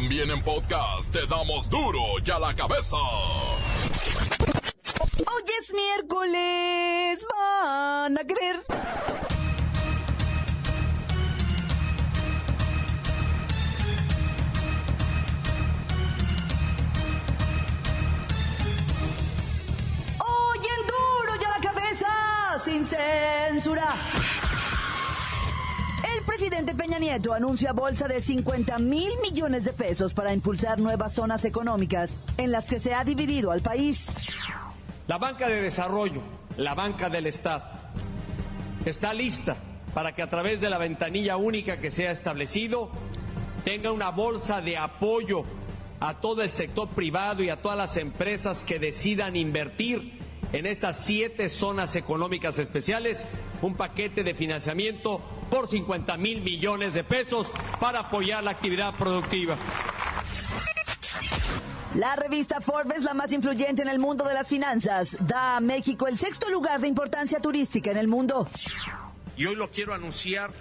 También en podcast te damos duro y a la cabeza. Hoy es miércoles, van a creer. Hoy en duro y a la cabeza, sin censura. Presidente Peña Nieto anuncia bolsa de 50 mil millones de pesos para impulsar nuevas zonas económicas en las que se ha dividido al país. La banca de desarrollo, la banca del Estado, está lista para que a través de la ventanilla única que se ha establecido tenga una bolsa de apoyo a todo el sector privado y a todas las empresas que decidan invertir en estas siete zonas económicas especiales un paquete de financiamiento por 50 mil millones de pesos para apoyar la actividad productiva. La revista Forbes, la más influyente en el mundo de las finanzas, da a México el sexto lugar de importancia turística en el mundo. Y hoy lo quiero anunciar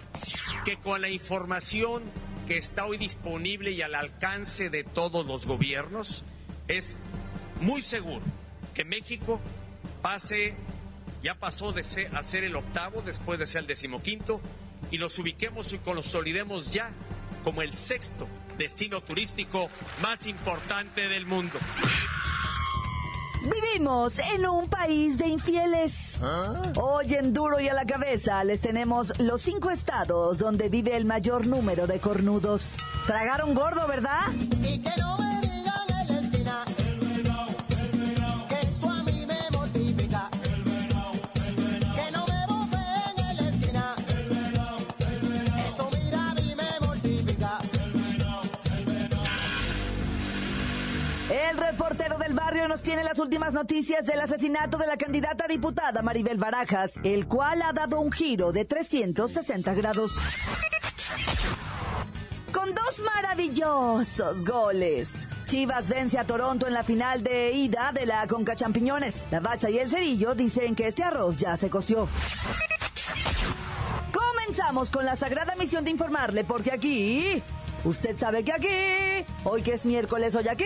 que con la información que está hoy disponible y al alcance de todos los gobiernos, es muy seguro que México pase, ya pasó de ser, a ser el octavo después de ser el decimoquinto, y nos ubiquemos y consolidemos ya como el sexto destino turístico más importante del mundo. Vivimos en un país de infieles. Hoy en Duro y a la cabeza les tenemos los cinco estados donde vive el mayor número de cornudos. Tragaron gordo, ¿verdad? Y que no nos tiene las últimas noticias del asesinato de la candidata a diputada Maribel Barajas, el cual ha dado un giro de 360 grados. Con dos maravillosos goles. Chivas vence a Toronto en la final de ida de la Conca Champiñones. La Bacha y el Cerillo dicen que este arroz ya se costió. Comenzamos con la sagrada misión de informarle, porque aquí, usted sabe que aquí, hoy que es miércoles, hoy aquí,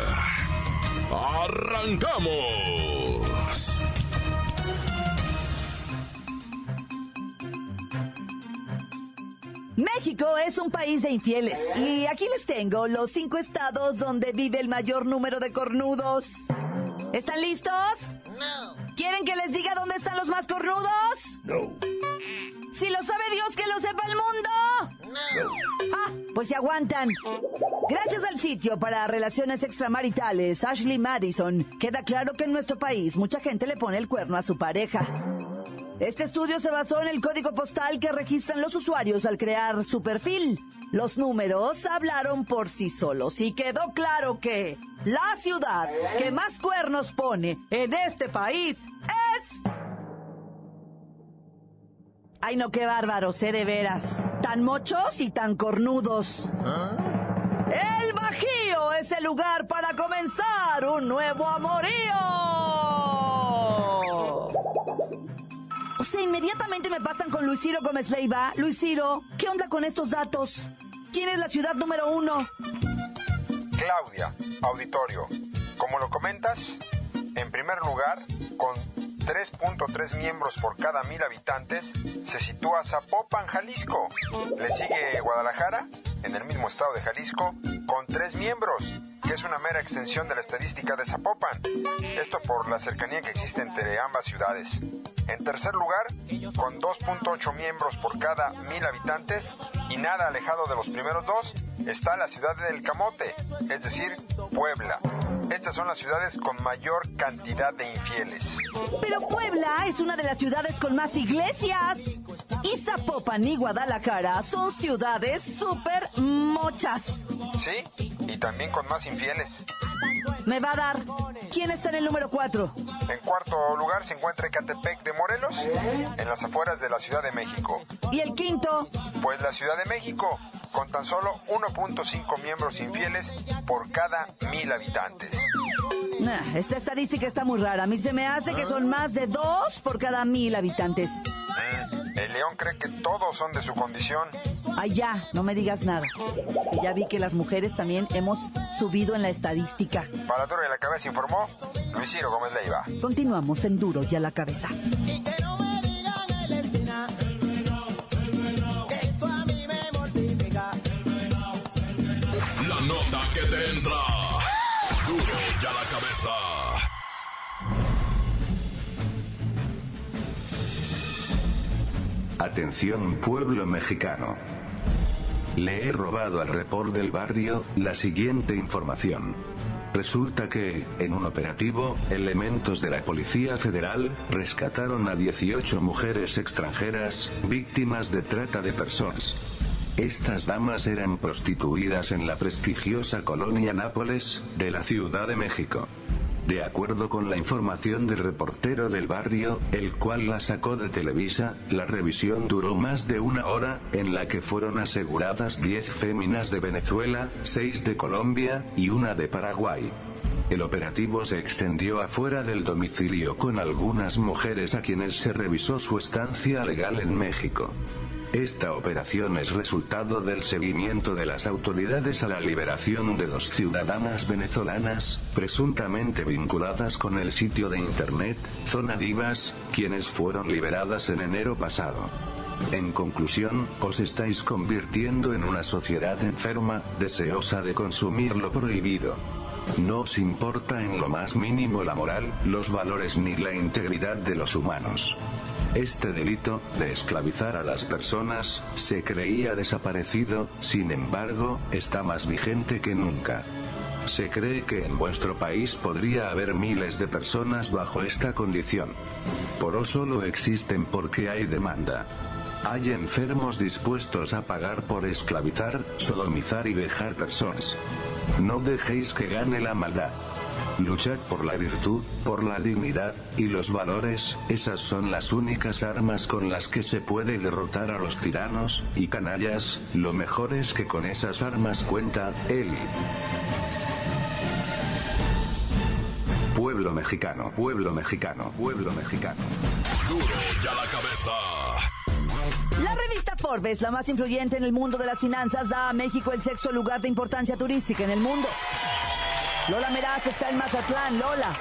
¡Arrancamos! México es un país de infieles y aquí les tengo los cinco estados donde vive el mayor número de cornudos. ¿Están listos? No. ¿Quieren que les diga dónde están los más cornudos? No. Si lo sabe Dios, que lo sepa el mundo. Ah, pues se aguantan. Gracias al sitio para relaciones extramaritales, Ashley Madison, queda claro que en nuestro país mucha gente le pone el cuerno a su pareja. Este estudio se basó en el código postal que registran los usuarios al crear su perfil. Los números hablaron por sí solos y quedó claro que la ciudad que más cuernos pone en este país es... Ay, no, qué bárbaros, ¿eh? De veras. Tan mochos y tan cornudos. El Bajío es el lugar para comenzar un nuevo amorío. O sea, inmediatamente me pasan con Luis Ciro Gómez Leiva. Luis Ciro, ¿qué onda con estos datos? ¿Quién es la ciudad número uno? Claudia, auditorio. Como lo comentas, en primer lugar, con 3.3 miembros por cada mil habitantes, se sitúa Zapopan, Jalisco. Le sigue Guadalajara, en el mismo estado de Jalisco, con 3 miembros, que es una mera extensión de la estadística de Zapopan. Esto por la cercanía que existe entre ambas ciudades. En tercer lugar, con 2.8 miembros por cada mil habitantes y nada alejado de los primeros dos, está la ciudad del Camote, es decir, Puebla. Estas son las ciudades con mayor cantidad de infieles. Pero Puebla es una de las ciudades con más iglesias. Y Zapopan y Guadalajara son ciudades súper mochas. ¿Sí? Y también con más infieles. Me va a dar. ¿Quién está en el número 4? En cuarto lugar se encuentra Ecatepec de Morelos, en las afueras de la Ciudad de México. ¿Y el quinto? Pues la Ciudad de México, con tan solo 1.5 miembros infieles por cada mil habitantes. Nah, esta estadística está muy rara. A mí se me hace que son más de dos por cada mil habitantes. El león cree que todos son de su condición. Ay, ya, no me digas nada. Que ya vi que las mujeres también hemos subido en la estadística. Para Duro de la Cabeza informó Luis Ciro Gómez Leiva. Continuamos en Duro y a la cabeza. Y que no me digan en la esquina que eso a mí me mortifica. La nota que te entra. Duro y a la cabeza. Atención pueblo mexicano. Le he robado al report del barrio la siguiente información. Resulta que, en un operativo, elementos de la Policía Federal rescataron a 18 mujeres extranjeras, víctimas de trata de personas. Estas damas eran prostituidas en la prestigiosa colonia Nápoles, de la Ciudad de México. De acuerdo con la información del reportero del barrio, el cual la sacó de Televisa, la revisión duró más de una hora, en la que fueron aseguradas 10 féminas de Venezuela, 6 de Colombia, y una de Paraguay. El operativo se extendió afuera del domicilio con algunas mujeres a quienes se revisó su estancia legal en México. Esta operación es resultado del seguimiento de las autoridades a la liberación de dos ciudadanas venezolanas, presuntamente vinculadas con el sitio de internet, Zona Divas, quienes fueron liberadas en enero pasado. En conclusión, os estáis convirtiendo en una sociedad enferma, deseosa de consumir lo prohibido. No os importa en lo más mínimo la moral, los valores ni la integridad de los humanos. Este delito, de esclavizar a las personas, se creía desaparecido, sin embargo, está más vigente que nunca. Se cree que en vuestro país podría haber miles de personas bajo esta condición. Por eso solo existen porque hay demanda. Hay enfermos dispuestos a pagar por esclavizar, sodomizar y dejar personas. No dejéis que gane la maldad. Luchad por la virtud, por la dignidad, y los valores, esas son las únicas armas con las que se puede derrotar a los tiranos, y canallas, lo mejor es que con esas armas cuenta, él. Pueblo mexicano, pueblo mexicano, pueblo mexicano. Duro y a la cabeza. La revista Forbes, la más influyente en el mundo de las finanzas, da a México el sexto lugar de importancia turística en el mundo. Lola Meraz está en Mazatlán, Lola.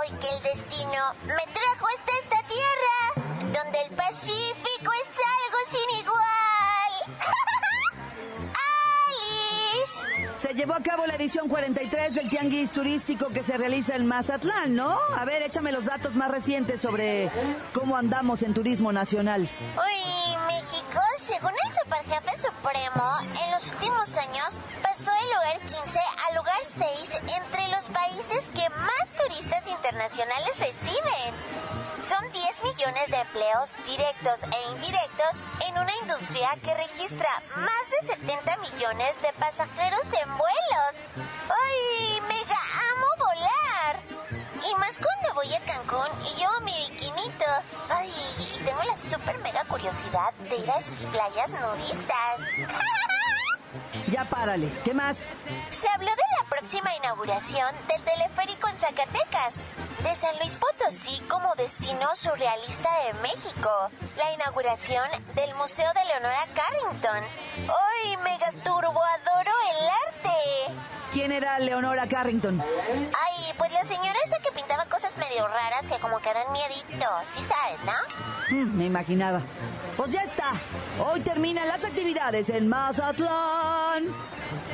Hoy que el destino me trajo hasta esta tierra, donde el Pacífico es algo sin igual. ¡Alice! Se llevó a cabo la edición 43 del Tianguis Turístico que se realiza en Mazatlán, ¿no? A ver, échame los datos más recientes sobre cómo andamos en turismo nacional. México, según el Superjefe Supremo, en los últimos años pasó del lugar 15 al lugar 6 entre los países que más turistas internacionales reciben. Son 10 millones de empleos directos e indirectos en una industria que registra más de 70 millones de pasajeros en vuelos. ¡Ay, mega! Y más cuando voy a Cancún y yo mi bikinito. Ay, y tengo la super mega curiosidad de ir a esas playas nudistas. Ya párale, ¿qué más? Se habló de la próxima inauguración del teleférico en Zacatecas, de San Luis Potosí como destino surrealista de México, la inauguración del Museo de Leonora Carrington. ¡Ay, mega turbo! Adoro el arte. ¿Quién era Leonora Carrington? Ay, medio raras que como que dan miedito, ¿sí sabes, no? Mm, me imaginaba. Pues ya está. Hoy terminan las actividades en Mazatlán.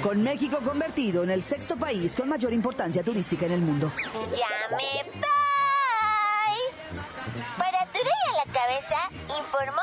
Con México convertido en el sexto país con mayor importancia turística en el mundo. Ya me voy. Para y a la cabeza, informó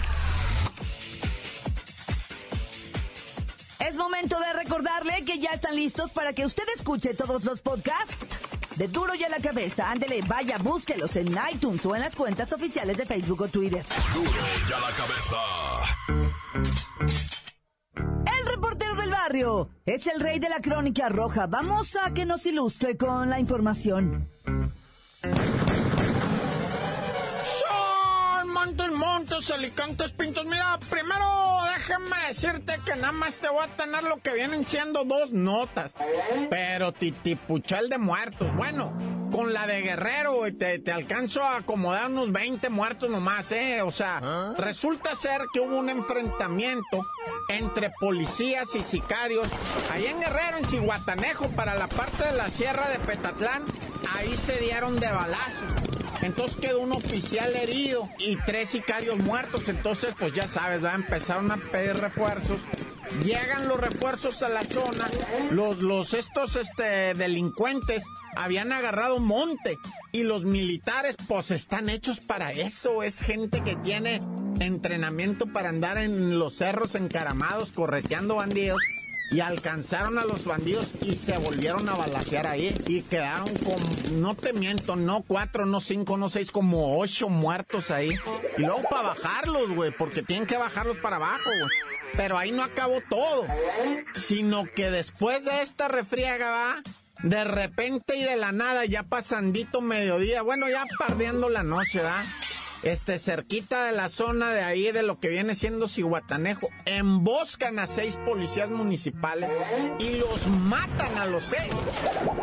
Es momento de recordarle que ya están listos para que usted escuche todos los podcasts de Duro y a la Cabeza. Ándele, vaya, búsquelos en iTunes o en las cuentas oficiales de Facebook o Twitter. Duro y a la cabeza. El reportero del barrio es el rey de la crónica roja. Vamos a que nos ilustre con la información. Montes, alicantes, pintos. Mira, primero déjame decirte que nada más te voy a tener lo que vienen siendo dos notas. Pero titipuchal de muertos. Bueno, con la de Guerrero, te, te alcanzo a acomodar unos 20 muertos nomás, ¿eh? O sea, resulta ser que hubo un enfrentamiento entre policías y sicarios ahí en Guerrero, en Cihuatanejo, para la parte de la sierra de Petatlán. Ahí se dieron de balazos. Entonces quedó un oficial herido y tres sicarios muertos. Entonces, pues ya sabes, va a empezar a pedir refuerzos. Llegan los refuerzos a la zona. Los, los estos este, delincuentes habían agarrado monte. Y los militares, pues están hechos para eso. Es gente que tiene entrenamiento para andar en los cerros encaramados, correteando bandidos y alcanzaron a los bandidos y se volvieron a balasear ahí y quedaron con, no te miento, no cuatro, no cinco, no seis, como ocho muertos ahí. Y luego para bajarlos, güey, porque tienen que bajarlos para abajo, güey. Pero ahí no acabó todo, sino que después de esta refriega, va, de repente y de la nada, ya pasandito mediodía, bueno, ya pardeando la noche, ¿va? Este, cerquita de la zona de ahí, de lo que viene siendo Cihuatanejo, emboscan a seis policías municipales y los matan a los seis.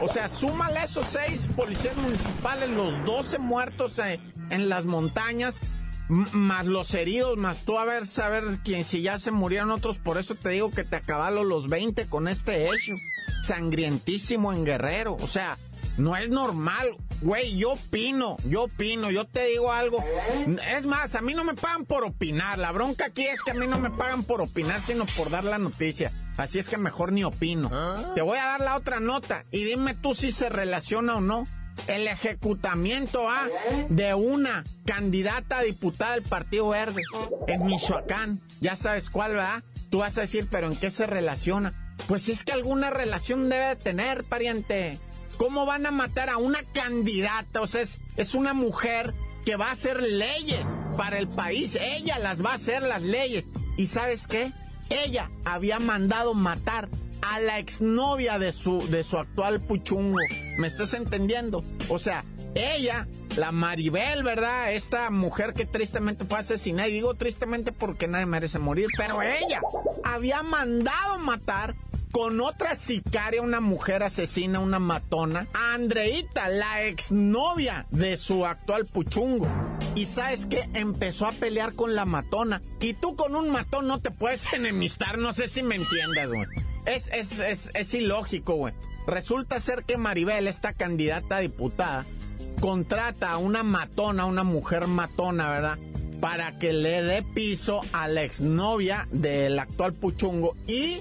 O sea, súmale esos seis policías municipales, los 12 muertos eh, en las montañas, más los heridos, más tú a ver, saber quién, si ya se murieron otros, por eso te digo que te acabalo los 20 con este hecho. Sangrientísimo en Guerrero, o sea, no es normal, güey, yo opino, yo opino, yo te digo algo. Es más, a mí no me pagan por opinar, la bronca aquí es que a mí no me pagan por opinar, sino por dar la noticia. Así es que mejor ni opino. Te voy a dar la otra nota y dime tú si se relaciona o no. El ejecutamiento A de una candidata a diputada del Partido Verde en Michoacán. Ya sabes cuál, ¿verdad? Tú vas a decir, pero ¿en qué se relaciona? Pues es que alguna relación debe de tener, pariente. ¿Cómo van a matar a una candidata? O sea, es, una mujer que va a hacer leyes para el país. Ella las va a hacer las leyes. ¿Y sabes qué? Ella había mandado matar a la exnovia de su, de su actual puchungo. ¿Me estás entendiendo? O sea, ella, la Maribel, ¿verdad? Esta mujer que tristemente fue asesinada. Y digo tristemente porque nadie merece morir. Pero ella había mandado matar con otra sicaria, una mujer asesina, una matona, a Andreita, la exnovia de su actual puchungo. Y sabes que empezó a pelear con la matona. Y tú con un matón no te puedes enemistar, no sé si me entiendas, güey. Es, es, es, es ilógico, güey. Resulta ser que Maribel, esta candidata a diputada, contrata a una matona, una mujer matona, ¿verdad? Para que le dé piso a la exnovia del actual puchungo y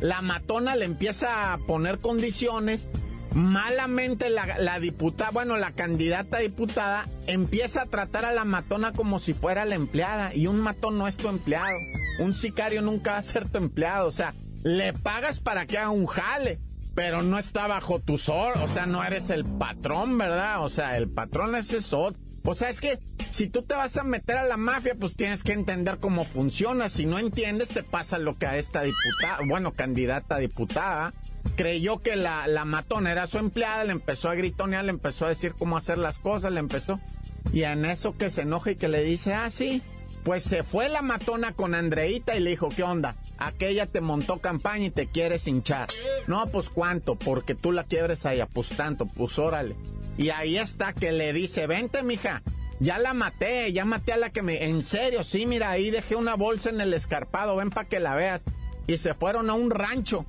la matona le empieza a poner condiciones. Malamente la, diputada, bueno, la candidata a diputada empieza a tratar a la matona como si fuera la empleada. Y un matón no es tu empleado. Un sicario nunca va a ser tu empleado. O sea, le pagas para que haga un jale. Pero no está bajo tu sor, o sea, no eres el patrón, ¿verdad? O sea, el patrón es eso. O sea, es que si tú te vas a meter a la mafia, pues tienes que entender cómo funciona. Si no entiendes, te pasa lo que a esta diputada, bueno, candidata a diputada, creyó que la, la matona era su empleada, le empezó a gritonear, le empezó a decir cómo hacer las cosas, le empezó. Y en eso que se enoja y que le dice, ah, sí, pues se fue la matona con Andreita y le dijo, ¿qué onda? Aquella te montó campaña y te quieres hinchar. No, pues cuánto, porque tú la quiebres ahí, pues tanto, pues órale. Y ahí está que le dice, vente mija, ya la maté, ya maté a la que me... En serio, sí, mira, ahí dejé una bolsa en el escarpado, ven para que la veas. Y se fueron a un rancho.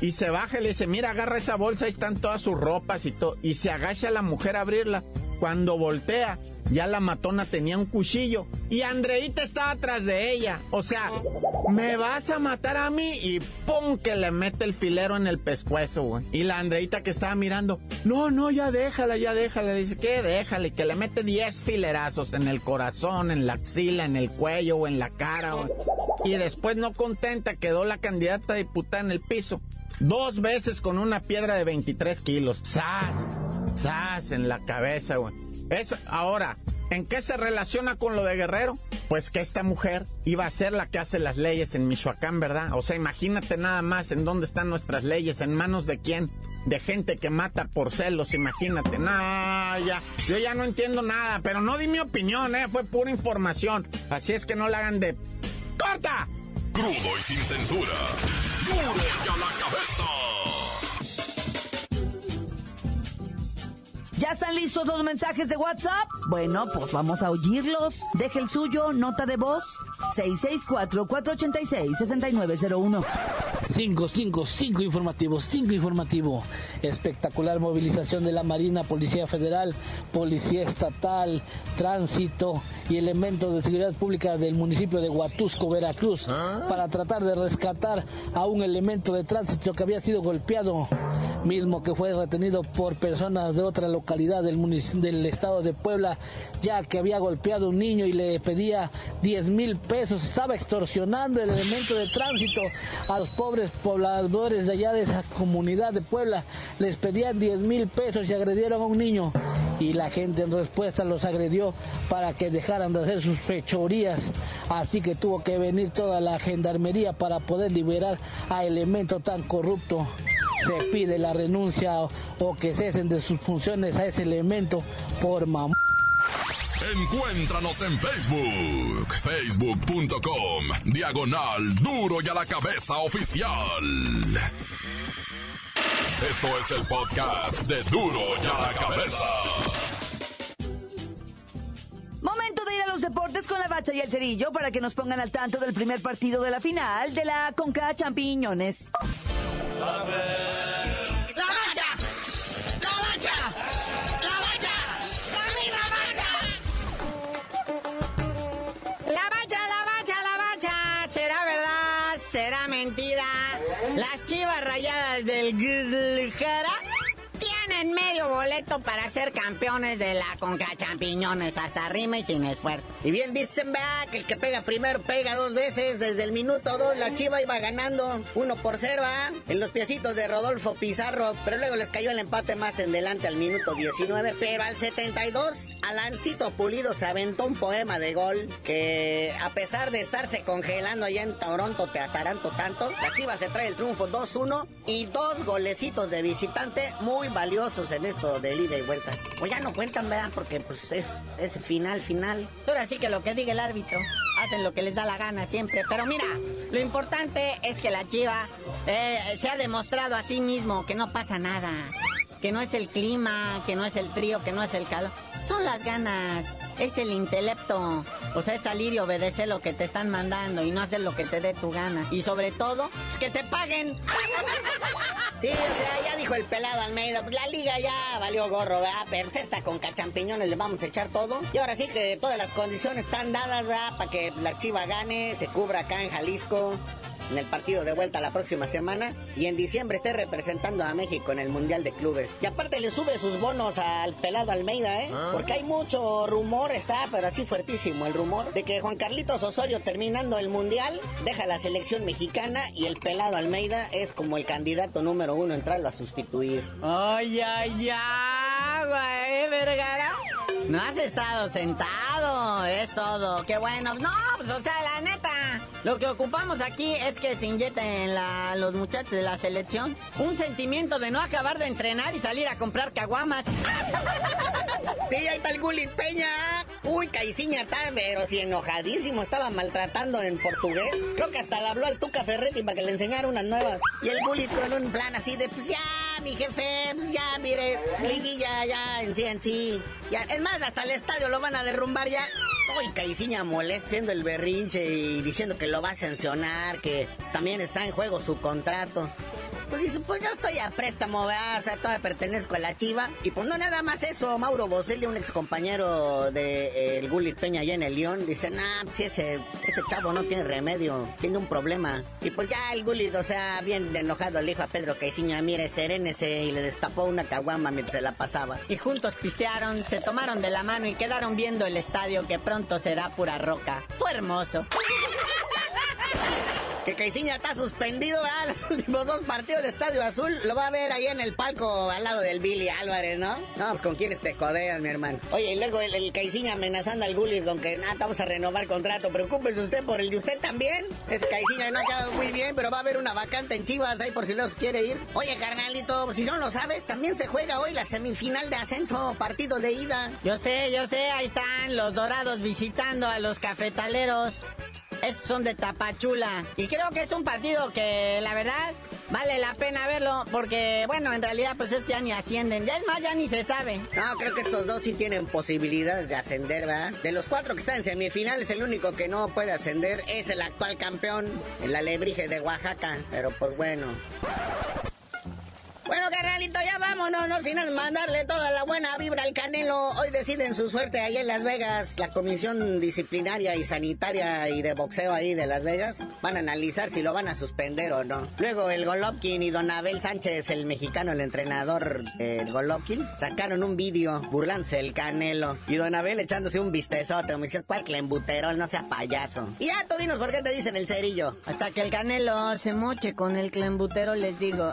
Y se baja y le dice, mira, agarra esa bolsa, ahí están todas sus ropas y todo. Y se agacha la mujer a abrirla. Cuando voltea, ya la matona tenía un cuchillo y Andreita estaba atrás de ella. O sea, me vas a matar a mí y ¡pum! que le mete el filero en el pescuezo, güey. Y la Andreita que estaba mirando, no, no, ya déjala, ya déjala. Le dice, ¿qué? Déjale, que le mete 10 filerazos en el corazón, en la axila, en el cuello o en la cara, güey. Y después, no contenta, quedó la candidata diputada en el piso. Dos veces con una piedra de 23 kilos. ¡Sas! ¡Sas! En la cabeza, güey. Eso, ahora, ¿en qué se relaciona con lo de Guerrero? Pues que esta mujer iba a ser la que hace las leyes en Michoacán, ¿verdad? O sea, imagínate nada más en dónde están nuestras leyes, en manos de quién. De gente que mata por celos, imagínate. No, ya, yo ya no entiendo nada, pero no di mi opinión, ¿eh? Fue pura información. Así es que no la hagan de... ¡Corta! Crudo y sin censura. ¡Duro y a la cabeza! ¿Ya están listos los mensajes de WhatsApp? Bueno, pues vamos a oírlos. Deje el suyo, nota de voz, 664-486-6901. 5, 5, 5 informativos, 5 informativo. Espectacular movilización de la Marina, Policía Federal, Policía Estatal, Tránsito y elementos de seguridad pública del municipio de Huatusco, Veracruz, para tratar de rescatar a un elemento de tránsito que había sido golpeado, mismo que fue retenido por personas de otra localidad del, munic- del estado de Puebla, ya que había golpeado a un niño y le pedía 10 mil pesos, estaba extorsionando el elemento de tránsito a los pobres pobladores de allá de esa comunidad de Puebla, les pedían 10 mil pesos y agredieron a un niño y la gente en respuesta los agredió para que dejaran de hacer sus fechorías. Así que tuvo que venir toda la gendarmería para poder liberar a elemento tan corrupto. Se pide la renuncia o, o que cesen de sus funciones a ese elemento por mamá. Encuéntranos en Facebook, facebook.com, diagonal duro y a la cabeza oficial. Esto es el podcast de duro y a la cabeza. Momento de ir a los deportes con la bacha y el cerillo para que nos pongan al tanto del primer partido de la final de la Conca Champiñones. Las chivas rayadas del Guadalajara medio boleto para ser campeones de la Conca Champiñones. Hasta rima y sin esfuerzo. Y bien dicen, vea, que el que pega primero pega dos veces. Desde el minuto dos la Chiva iba ganando uno por cero, ¿ah? En los piecitos de Rodolfo Pizarro. Pero luego les cayó el empate más en delante al minuto 19. Pero al 72, Alancito Pulido se aventó un poema de gol que a pesar de estarse congelando allá en Toronto, te ataranto tanto, la Chiva se trae el triunfo 2-1 y dos golecitos de visitante muy valiosos en esto de ida y vuelta. Pues ya no cuentan, ¿verdad? Porque pues es, es final, final. Ahora sí que lo que diga el árbitro, hacen lo que les da la gana siempre. Pero mira, lo importante es que la chiva eh, se ha demostrado a sí mismo que no pasa nada. Que no es el clima, que no es el frío, que no es el calor. Son las ganas, es el intelecto. O sea, es salir y obedecer lo que te están mandando y no hacer lo que te dé tu gana. Y sobre todo, pues, que te paguen. Sí, o sea, ya dijo el pelado Almeida, pues la liga ya valió gorro, ¿verdad? Pero esta con cachampiñones le vamos a echar todo. Y ahora sí que todas las condiciones están dadas, ¿verdad? Para que la Chiva gane, se cubra acá en Jalisco. En el partido de vuelta la próxima semana y en diciembre esté representando a México en el Mundial de Clubes. Y aparte le sube sus bonos al pelado Almeida, ¿eh? Porque hay mucho rumor, está, pero así fuertísimo el rumor, de que Juan Carlitos Osorio terminando el Mundial deja la selección mexicana y el pelado Almeida es como el candidato número uno a entrarlo a sustituir. ¡Ay, ay, ay, güey, Vergara! No has estado sentado, es todo. Qué bueno. No, pues, o sea, la neta. Lo que ocupamos aquí es que se inyecten los muchachos de la selección un sentimiento de no acabar de entrenar y salir a comprar caguamas. Sí, ahí está el Gullit Peña. Uy, Caiciña está, pero si enojadísimo, estaba maltratando en portugués. Creo que hasta le habló al Tuca Ferretti para que le enseñara unas nuevas. Y el Gullit con un plan así de, pues ya, mi jefe, pues ya, mire, liguilla ya, en sí, en sí. Ya, es más, hasta el estadio lo van a derrumbar ya. Uy, Caiciña molesta, siendo el berrinche y diciendo que lo va a sancionar, que también está en juego su contrato. Pues dice, pues yo estoy a préstamo, ¿verdad? O sea, todavía pertenezco a la chiva. Y pues no nada más eso, Mauro Boselli, un ex compañero de eh, el Gullit Peña allá en el León, dice, nah, si ese, ese chavo no tiene remedio, tiene un problema. Y pues ya el Gullit, o sea, bien enojado le dijo a Pedro Caiciña, mire, serénese, y le destapó una caguama mientras se la pasaba. Y juntos pistearon, se tomaron de la mano y quedaron viendo el estadio que pronto será pura roca. Fue hermoso. Que Caiciña está suspendido, ¿verdad? Los últimos dos partidos del Estadio Azul lo va a ver ahí en el palco al lado del Billy Álvarez, ¿no? No, pues con quiénes te codeas, mi hermano. Oye, y luego el, el Caiciña amenazando al Gulli con que, nada, vamos a renovar contrato. Preocúpese usted por el de usted también. Ese Caiciña no ha quedado muy bien, pero va a haber una vacante en Chivas ahí por si los quiere ir. Oye, carnalito, si no lo sabes, también se juega hoy la semifinal de ascenso, partido de ida. Yo sé, yo sé, ahí están los dorados visitando a los cafetaleros. Estos son de Tapachula. Y creo que es un partido que, la verdad, vale la pena verlo. Porque, bueno, en realidad, pues es ya ni ascienden. Ya es más, ya ni se sabe. No, creo que estos dos sí tienen posibilidades de ascender, ¿verdad? De los cuatro que están en semifinales, el único que no puede ascender es el actual campeón, el Alebrije de Oaxaca. Pero pues bueno. Bueno, carnalito, ya vámonos, no sin mandarle toda la buena vibra al Canelo. Hoy deciden su suerte ahí en Las Vegas. La Comisión Disciplinaria y Sanitaria y de Boxeo ahí de Las Vegas van a analizar si lo van a suspender o no. Luego el Golovkin y Don Abel Sánchez, el mexicano, el entrenador del Golovkin, sacaron un vídeo burlándose del Canelo. Y Don Abel echándose un vistezote. Me dice, ¿cuál clembuterol? No sea payaso. Y ya, tú dinos por qué te dicen el cerillo. Hasta que el Canelo se moche con el clembutero, les digo.